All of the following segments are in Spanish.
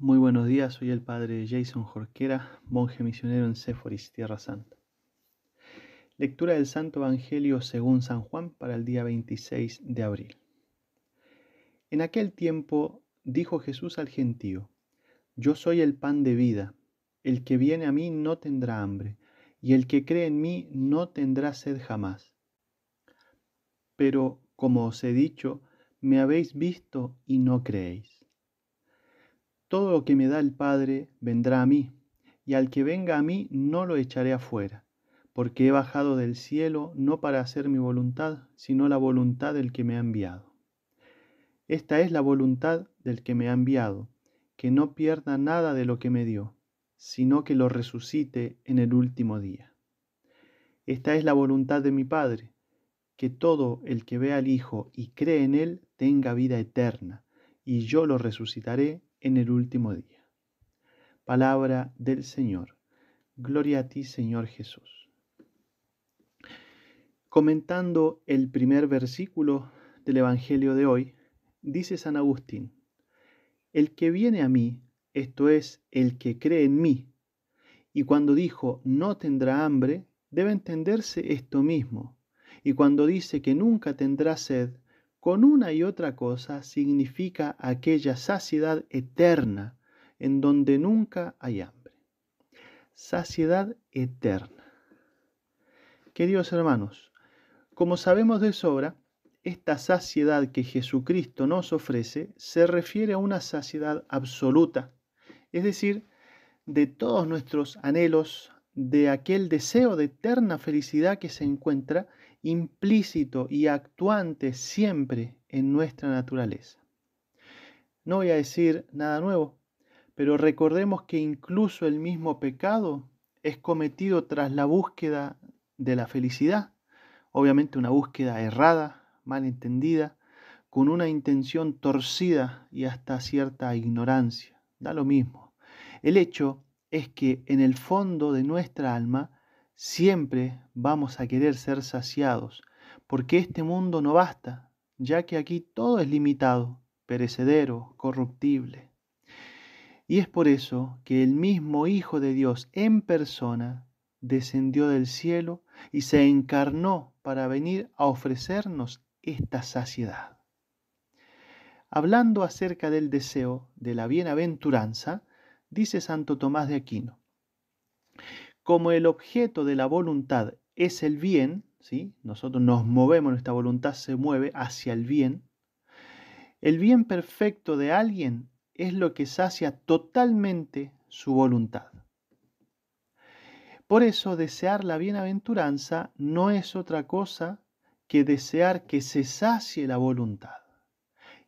Muy buenos días, soy el padre Jason Jorquera, monje misionero en Séforis, Tierra Santa. Lectura del Santo Evangelio según San Juan para el día 26 de abril. En aquel tiempo dijo Jesús al gentío, Yo soy el pan de vida, el que viene a mí no tendrá hambre, y el que cree en mí no tendrá sed jamás. Pero, como os he dicho, me habéis visto y no creéis. Todo lo que me da el Padre vendrá a mí, y al que venga a mí no lo echaré afuera, porque he bajado del cielo no para hacer mi voluntad, sino la voluntad del que me ha enviado. Esta es la voluntad del que me ha enviado, que no pierda nada de lo que me dio, sino que lo resucite en el último día. Esta es la voluntad de mi Padre, que todo el que vea al Hijo y cree en Él tenga vida eterna, y yo lo resucitaré en el último día. Palabra del Señor. Gloria a ti, Señor Jesús. Comentando el primer versículo del Evangelio de hoy, dice San Agustín, el que viene a mí, esto es, el que cree en mí, y cuando dijo no tendrá hambre, debe entenderse esto mismo, y cuando dice que nunca tendrá sed, con una y otra cosa significa aquella saciedad eterna en donde nunca hay hambre. Saciedad eterna. Queridos hermanos, como sabemos de sobra, esta saciedad que Jesucristo nos ofrece se refiere a una saciedad absoluta, es decir, de todos nuestros anhelos, de aquel deseo de eterna felicidad que se encuentra implícito y actuante siempre en nuestra naturaleza. No voy a decir nada nuevo, pero recordemos que incluso el mismo pecado es cometido tras la búsqueda de la felicidad, obviamente una búsqueda errada, mal entendida, con una intención torcida y hasta cierta ignorancia. Da lo mismo. El hecho es que en el fondo de nuestra alma siempre vamos a querer ser saciados, porque este mundo no basta, ya que aquí todo es limitado, perecedero, corruptible. Y es por eso que el mismo Hijo de Dios en persona descendió del cielo y se encarnó para venir a ofrecernos esta saciedad. Hablando acerca del deseo de la bienaventuranza, dice Santo Tomás de Aquino. Como el objeto de la voluntad es el bien, ¿sí? nosotros nos movemos, nuestra voluntad se mueve hacia el bien, el bien perfecto de alguien es lo que sacia totalmente su voluntad. Por eso desear la bienaventuranza no es otra cosa que desear que se sacie la voluntad.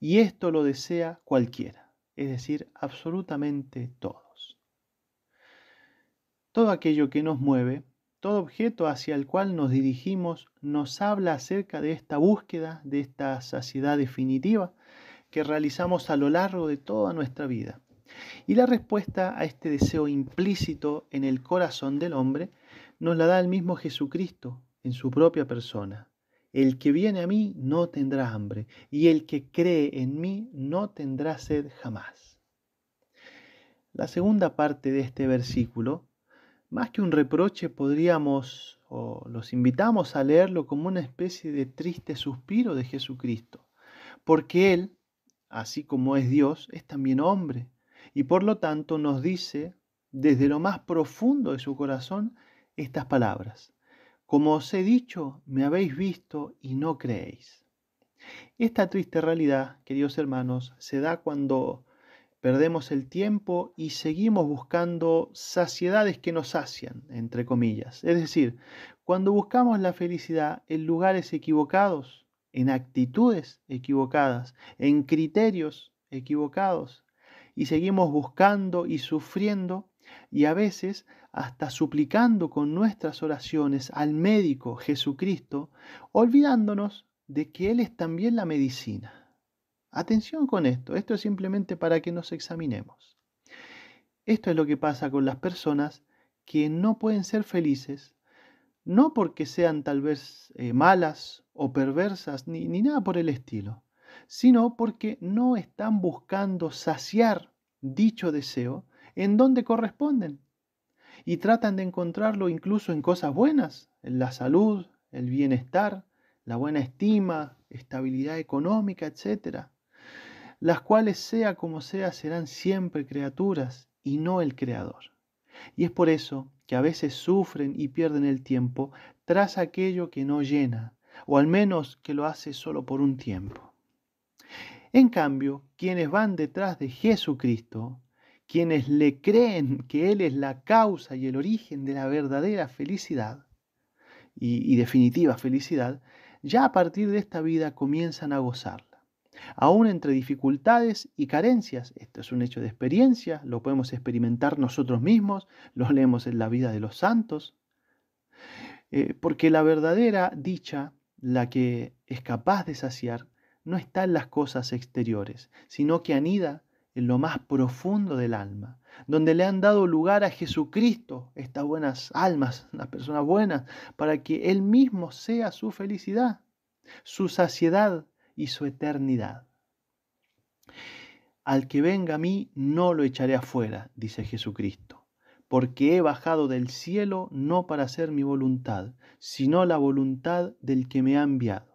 Y esto lo desea cualquiera es decir, absolutamente todos. Todo aquello que nos mueve, todo objeto hacia el cual nos dirigimos, nos habla acerca de esta búsqueda, de esta saciedad definitiva que realizamos a lo largo de toda nuestra vida. Y la respuesta a este deseo implícito en el corazón del hombre nos la da el mismo Jesucristo en su propia persona. El que viene a mí no tendrá hambre, y el que cree en mí no tendrá sed jamás. La segunda parte de este versículo, más que un reproche, podríamos o los invitamos a leerlo como una especie de triste suspiro de Jesucristo, porque Él, así como es Dios, es también hombre, y por lo tanto nos dice desde lo más profundo de su corazón estas palabras. Como os he dicho, me habéis visto y no creéis. Esta triste realidad, queridos hermanos, se da cuando perdemos el tiempo y seguimos buscando saciedades que nos sacian, entre comillas. Es decir, cuando buscamos la felicidad en lugares equivocados, en actitudes equivocadas, en criterios equivocados, y seguimos buscando y sufriendo y a veces hasta suplicando con nuestras oraciones al médico Jesucristo, olvidándonos de que Él es también la medicina. Atención con esto, esto es simplemente para que nos examinemos. Esto es lo que pasa con las personas que no pueden ser felices, no porque sean tal vez eh, malas o perversas, ni nada por el estilo, sino porque no están buscando saciar dicho deseo en donde corresponden y tratan de encontrarlo incluso en cosas buenas, en la salud, el bienestar, la buena estima, estabilidad económica, etc. Las cuales sea como sea serán siempre criaturas y no el Creador. Y es por eso que a veces sufren y pierden el tiempo tras aquello que no llena, o al menos que lo hace solo por un tiempo. En cambio, quienes van detrás de Jesucristo, quienes le creen que Él es la causa y el origen de la verdadera felicidad y, definitiva felicidad, ya a partir de esta vida comienzan a gozarla. Aún entre dificultades y carencias, esto es un hecho de experiencia, lo podemos experimentar nosotros mismos, lo leemos en la vida de los santos, eh, porque la verdadera dicha, la que es capaz de saciar, no está en las cosas exteriores, sino que anida en lo más profundo del alma, donde le han dado lugar a Jesucristo, estas buenas almas, las personas buenas, para que Él mismo sea su felicidad, su saciedad y su eternidad. Al que venga a mí no lo echaré afuera, dice Jesucristo, porque he bajado del cielo no para hacer mi voluntad, sino la voluntad del que me ha enviado.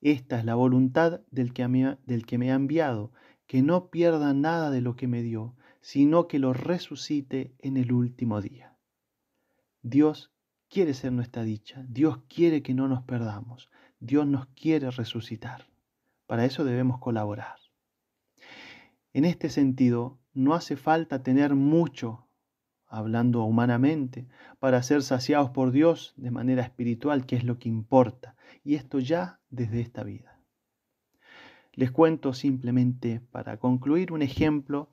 Esta es la voluntad del que, me, ha enviado, que no pierda nada de lo que me dio, sino que lo resucite en el último día. Dios quiere ser nuestra dicha, Dios quiere que no nos perdamos, Dios nos quiere resucitar. Para eso debemos colaborar. En este sentido, no hace falta tener mucho, hablando humanamente, para ser saciados por Dios de manera espiritual, que es lo que importa, y esto ya desde esta vida. Les cuento simplemente para concluir un ejemplo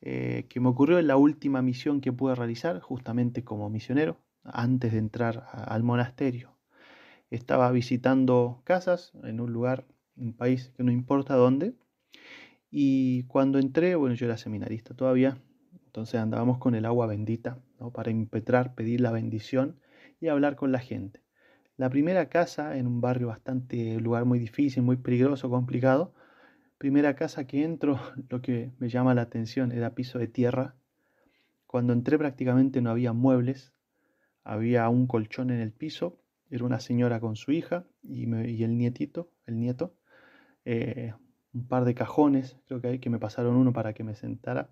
eh, que me ocurrió en la última misión que pude realizar, justamente como misionero, antes de entrar al monasterio. Estaba visitando casas en un lugar, un país que no importa dónde, y cuando entré, bueno, yo era seminarista todavía, entonces andábamos con el agua bendita ¿no? para impetrar, pedir la bendición y hablar con la gente. La primera casa, en un barrio bastante, lugar muy difícil, muy peligroso, complicado, primera casa que entro, lo que me llama la atención era piso de tierra. Cuando entré prácticamente no había muebles, había un colchón en el piso, era una señora con su hija y, el nietito, el nieto, eh, un par de cajones, creo que hay que me pasaron uno para que me sentara.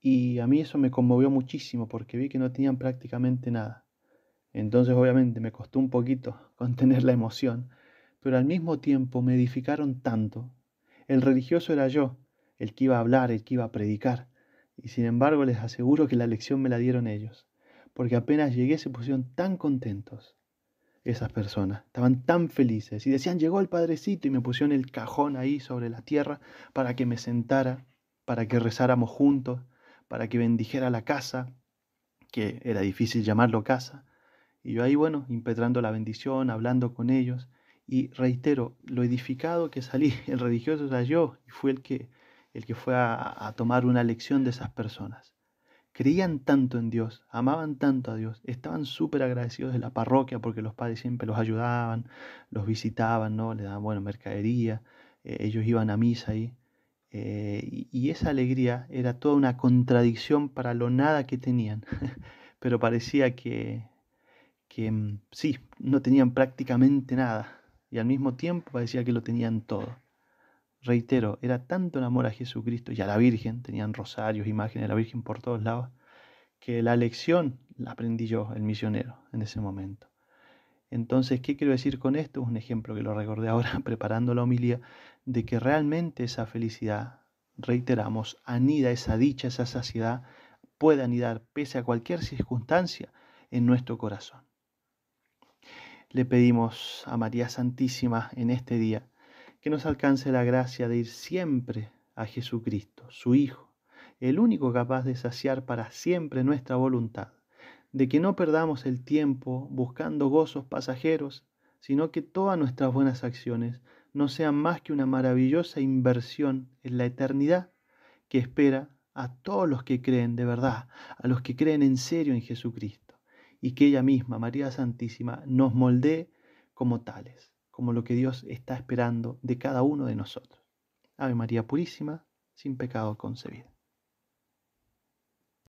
Y a mí eso me conmovió muchísimo porque vi que no tenían prácticamente nada. Entonces obviamente me costó un poquito contener la emoción, pero al mismo tiempo me edificaron tanto. El religioso era yo, el que iba a hablar, el que iba a predicar, y sin embargo les aseguro que la lección me la dieron ellos, porque apenas llegué se pusieron tan contentos esas personas, estaban tan felices y decían, llegó el Padrecito y me pusieron el cajón ahí sobre la tierra para que me sentara, para que rezáramos juntos, para que bendijera la casa, que era difícil llamarlo casa, y yo ahí, bueno, impetrando la bendición, hablando con ellos. Y reitero, lo edificado que salí, el religioso yo, y fue el que, el que fue a, tomar una lección de esas personas. Creían tanto en Dios, amaban tanto a Dios, estaban súper agradecidos de la parroquia porque los padres siempre los ayudaban, los visitaban, ¿no? Le daban, bueno, mercadería, eh, ellos iban a misa ahí. Eh, y esa alegría era toda una contradicción para lo nada que tenían, pero parecía que, que mm, sí, no tenían prácticamente nada y al mismo tiempo parecía que lo tenían todo. Reitero, era tanto el amor a Jesucristo y a la Virgen, tenían rosarios, imágenes de la Virgen por todos lados, que la lección la aprendí yo, el misionero, en ese momento. Entonces, ¿qué quiero decir con esto? Un ejemplo que lo recordé ahora preparando la homilía, de que realmente esa felicidad, reiteramos, anida esa dicha, esa saciedad, puede anidar pese a cualquier circunstancia en nuestro corazón le pedimos a María Santísima en este día que nos alcance la gracia de ir siempre a Jesucristo, su Hijo, el único capaz de saciar para siempre nuestra voluntad, de que no perdamos el tiempo buscando gozos pasajeros, sino que todas nuestras buenas acciones no sean más que una maravillosa inversión en la eternidad que espera a todos los que creen de verdad, a los que creen en serio en Jesucristo y que ella misma, María Santísima, nos moldee como tales, como lo que Dios está esperando de cada uno de nosotros. Ave María Purísima, sin pecado concebida.